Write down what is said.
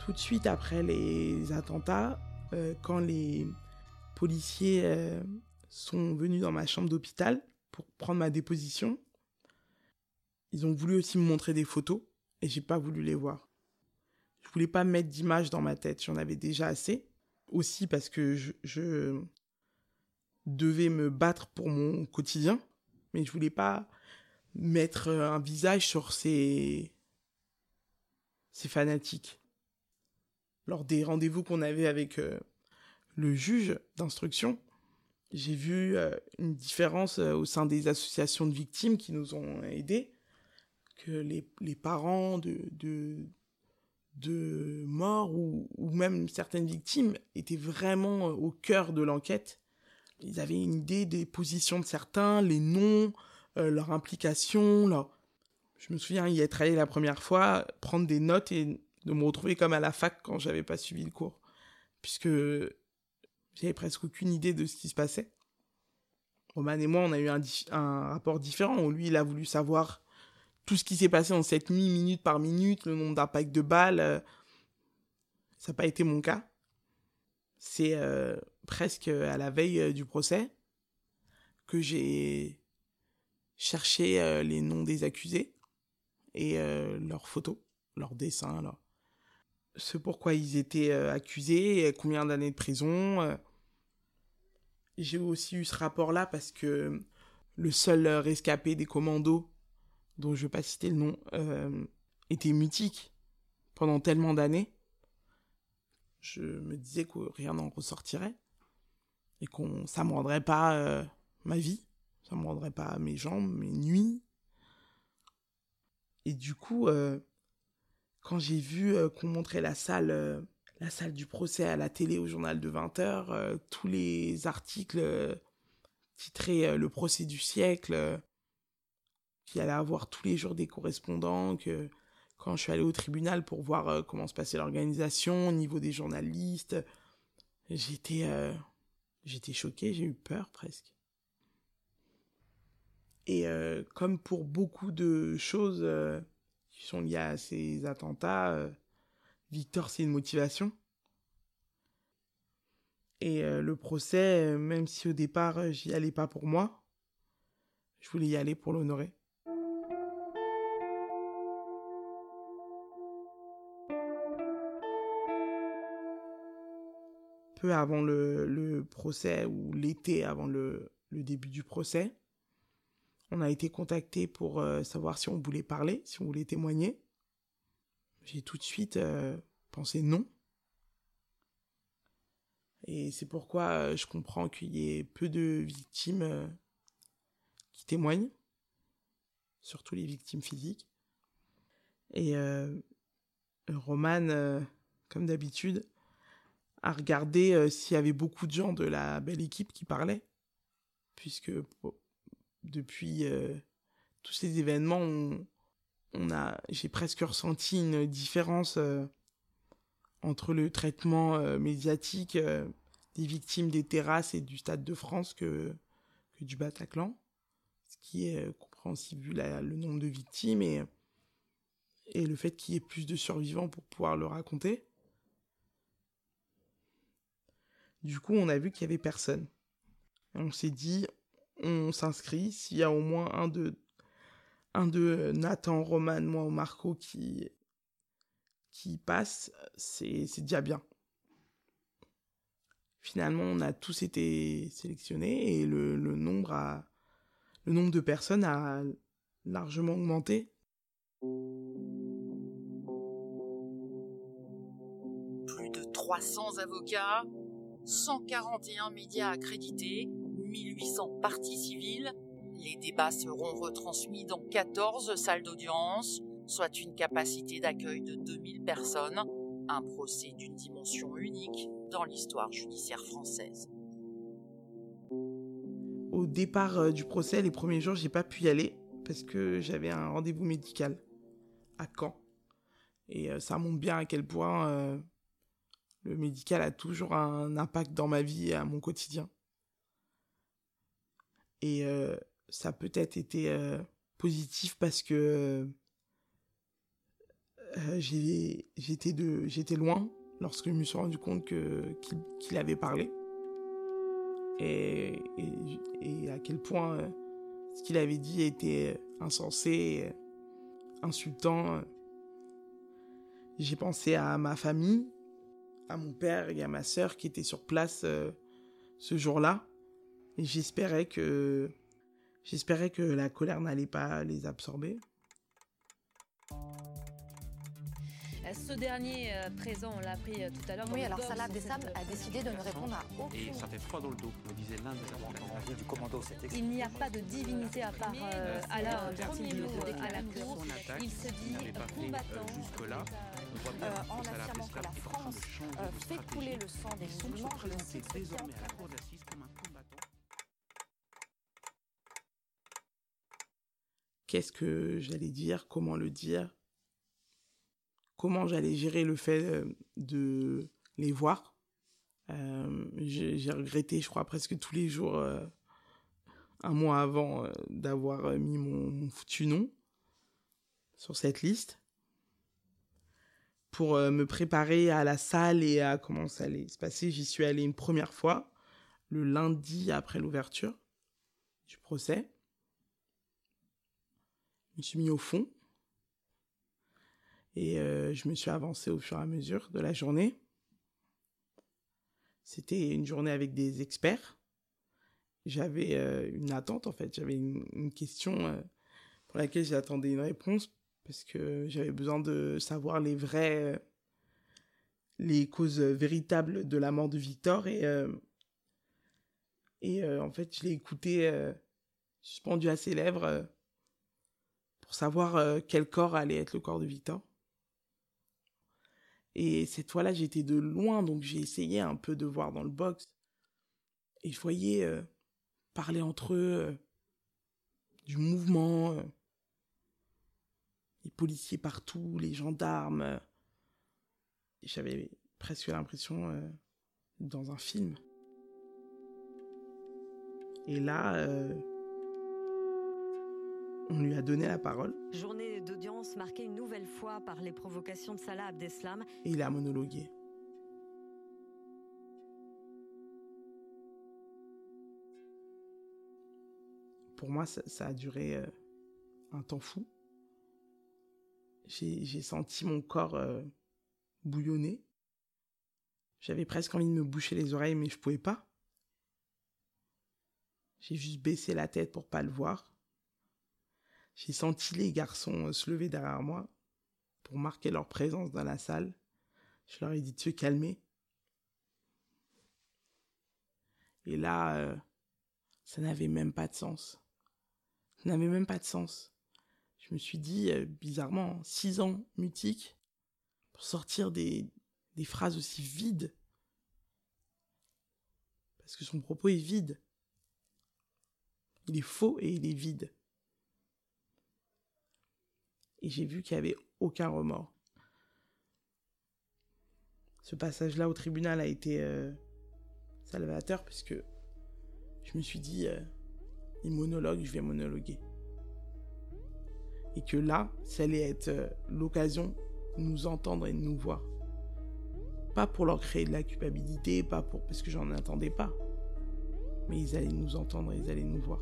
Tout de suite après les attentats, euh, quand les policiers euh, sont venus dans ma chambre d'hôpital pour prendre ma déposition, ils ont voulu aussi me montrer des photos et j'ai pas voulu les voir. Je voulais pas mettre d'images dans ma tête, j'en avais déjà assez. Aussi parce que je, je, devais me battre pour mon quotidien, mais je voulais pas mettre un visage sur ces, ces fanatiques. Lors des rendez-vous qu'on avait avec euh, le juge d'instruction, j'ai vu euh, une différence euh, au sein des associations de victimes qui nous ont aidés, que les, les parents de, de, de morts ou, même certaines victimes étaient vraiment au cœur de l'enquête. Ils avaient une idée des positions de certains, les noms, leur implication. Leur... Je me souviens y être allé la première fois, prendre des notes et de me retrouver comme à la fac quand j'avais pas suivi le cours. Puisque j'avais presque aucune idée de ce qui se passait. Roman et moi, on a eu un, rapport différent lui, il a voulu savoir tout ce qui s'est passé en cette nuit, minute par minute, le nombre d'impacts de balles. Euh, ça n'a pas été mon cas. C'est euh, presque à la veille euh, du procès que j'ai cherché les noms des accusés et leurs photos, leurs dessins, leur... ce pourquoi ils étaient euh, accusés, combien d'années de prison. J'ai aussi eu ce rapport-là parce que le seul rescapé des commandos, dont je ne vais pas citer le nom, euh, était mutique pendant tellement d'années. Je me disais que rien n'en ressortirait et qu'on ça me rendrait pas euh, ma vie, ça me rendrait pas mes jambes, mes nuits. Et du coup, euh, quand j'ai vu euh, qu'on montrait la salle, euh, la salle du procès à la télé au journal de 20h, tous les articles titrés Le procès du siècle, qu'il allait avoir tous les jours des correspondants, que quand je suis allé au tribunal pour voir comment se passait l'organisation au niveau des journalistes, j'étais j'étais choqué, j'ai eu peur presque. Et euh, comme pour beaucoup de choses euh, qui sont liées à ces attentats, euh, Victor, c'est une motivation. Et le procès, même si au départ, j'y allais pas pour moi, je voulais y aller pour l'honorer. Peu avant le, procès, ou l'été avant le début du procès, on a été contacté pour euh, savoir si on voulait parler, si on voulait témoigner. J'ai tout de suite euh, pensé non. Et c'est pourquoi euh, je comprends qu'il y ait peu de victimes qui témoignent, surtout les victimes physiques. Et Roman, comme d'habitude, a regardé s'il y avait beaucoup de gens de la belle équipe qui parlaient, puisque depuis euh, tous ces événements, on, a, j'ai presque ressenti une différence euh, entre le traitement euh, médiatique des victimes des terrasses et du Stade de France que, du Bataclan, ce qui est compréhensible vu la, le nombre de victimes et, et le fait qu'il y ait plus de survivants pour pouvoir le raconter. Du coup, on a vu qu'il y avait personne. On s'est dit, on s'inscrit. S'il y a au moins un de, Nathan, Roman, moi ou Marco qui, passe, c'est, déjà bien. Finalement, on a tous été sélectionnés et le, nombre le nombre de personnes a largement augmenté. Plus de 300 avocats, 141 médias accrédités, 1800 parties civiles. Les débats seront retransmis dans 14 salles d'audience, soit une capacité d'accueil de 2000 personnes, un procès d'une dimension unique dans l'histoire judiciaire française. Au départ euh, du procès, les premiers jours, j'ai pas pu y aller parce que j'avais un rendez-vous médical à Caen. Et euh, ça montre bien à quel point euh, le médical a toujours un impact dans ma vie et à mon quotidien. Et euh, ça a peut-être été euh, positif parce que euh, j'étais loin lorsque je me suis rendu compte que qu'il avait parlé et, et, à quel point ce qu'il avait dit était insensé, insultant. J'ai pensé à ma famille, à mon père et à ma sœur qui étaient sur place ce jour-là. Et j'espérais que j'espérais que la colère n'allait pas les absorber. Ce dernier euh, présent, on l'a appris euh, tout à l'heure. Oui, alors Salah Abdeslam a décidé de ne répondre à aucun. Et ça fait froid dans le dos, me disait l'un des du commando. Il n'y a pas de divinité à part euh, Allah quand il à la cour. Il se dit combattant. Jusque-là, en affirmant que la France fait couler le sang des musulmans, je cite désormais à la cour d'assises comme un combattant. Qu'est-ce que j'allais dire Comment le dire comment j'allais gérer le fait euh, de les voir. Euh, j'ai regretté, je crois, presque tous les jours, euh, un mois avant, d'avoir mis mon, foutu nom sur cette liste pour me préparer à la salle et à comment ça allait se passer. J'y suis allé une première fois, le lundi après l'ouverture du procès. Me suis mis au fond. Et euh, je me suis avancé au fur et à mesure de la journée. C'était une journée avec des experts. J'avais euh, une attente en fait, j'avais une, question euh, pour laquelle j'attendais une réponse parce que j'avais besoin de savoir les vraies, les causes véritables de la mort de Victor et et en fait je l'ai écouté suspendu à ses lèvres savoir quel corps allait être le corps de Victor. Et cette fois-là, j'étais de loin, donc j'ai essayé un peu de voir dans le box. Et je voyais euh, parler entre eux euh, du mouvement, euh, les policiers partout, les gendarmes. J'avais presque l'impression dans un film. Et là, on lui a donné la parole. Journée d'audience marquée une nouvelle fois par les provocations de Salah Abdeslam. Et il a monologué. Pour moi, ça, a duré euh, un temps fou. J'ai senti mon corps euh, bouillonner. J'avais presque envie de me boucher les oreilles, mais je pouvais pas. J'ai juste baissé la tête pour pas le voir. J'ai senti les garçons euh, se lever derrière moi pour marquer leur présence dans la salle. Je leur ai dit de se calmer? Et là, euh, ça n'avait même pas de sens. Ça n'avait même pas de sens. Je me suis dit, euh, bizarrement, six ans mutique pour sortir des, des phrases aussi vides. Parce que son propos est vide. Il est faux et il est vide et j'ai vu qu'il n'y avait aucun remords. Ce passage-là au tribunal a été euh, salvateur puisque je me suis dit, euh, il monologue, je vais monologuer. Et que là, ça allait être euh, l'occasion de nous entendre et de nous voir. Pas pour leur créer de la culpabilité, pas pour parce que j'en attendais pas. Mais ils allaient nous entendre et ils allaient nous voir.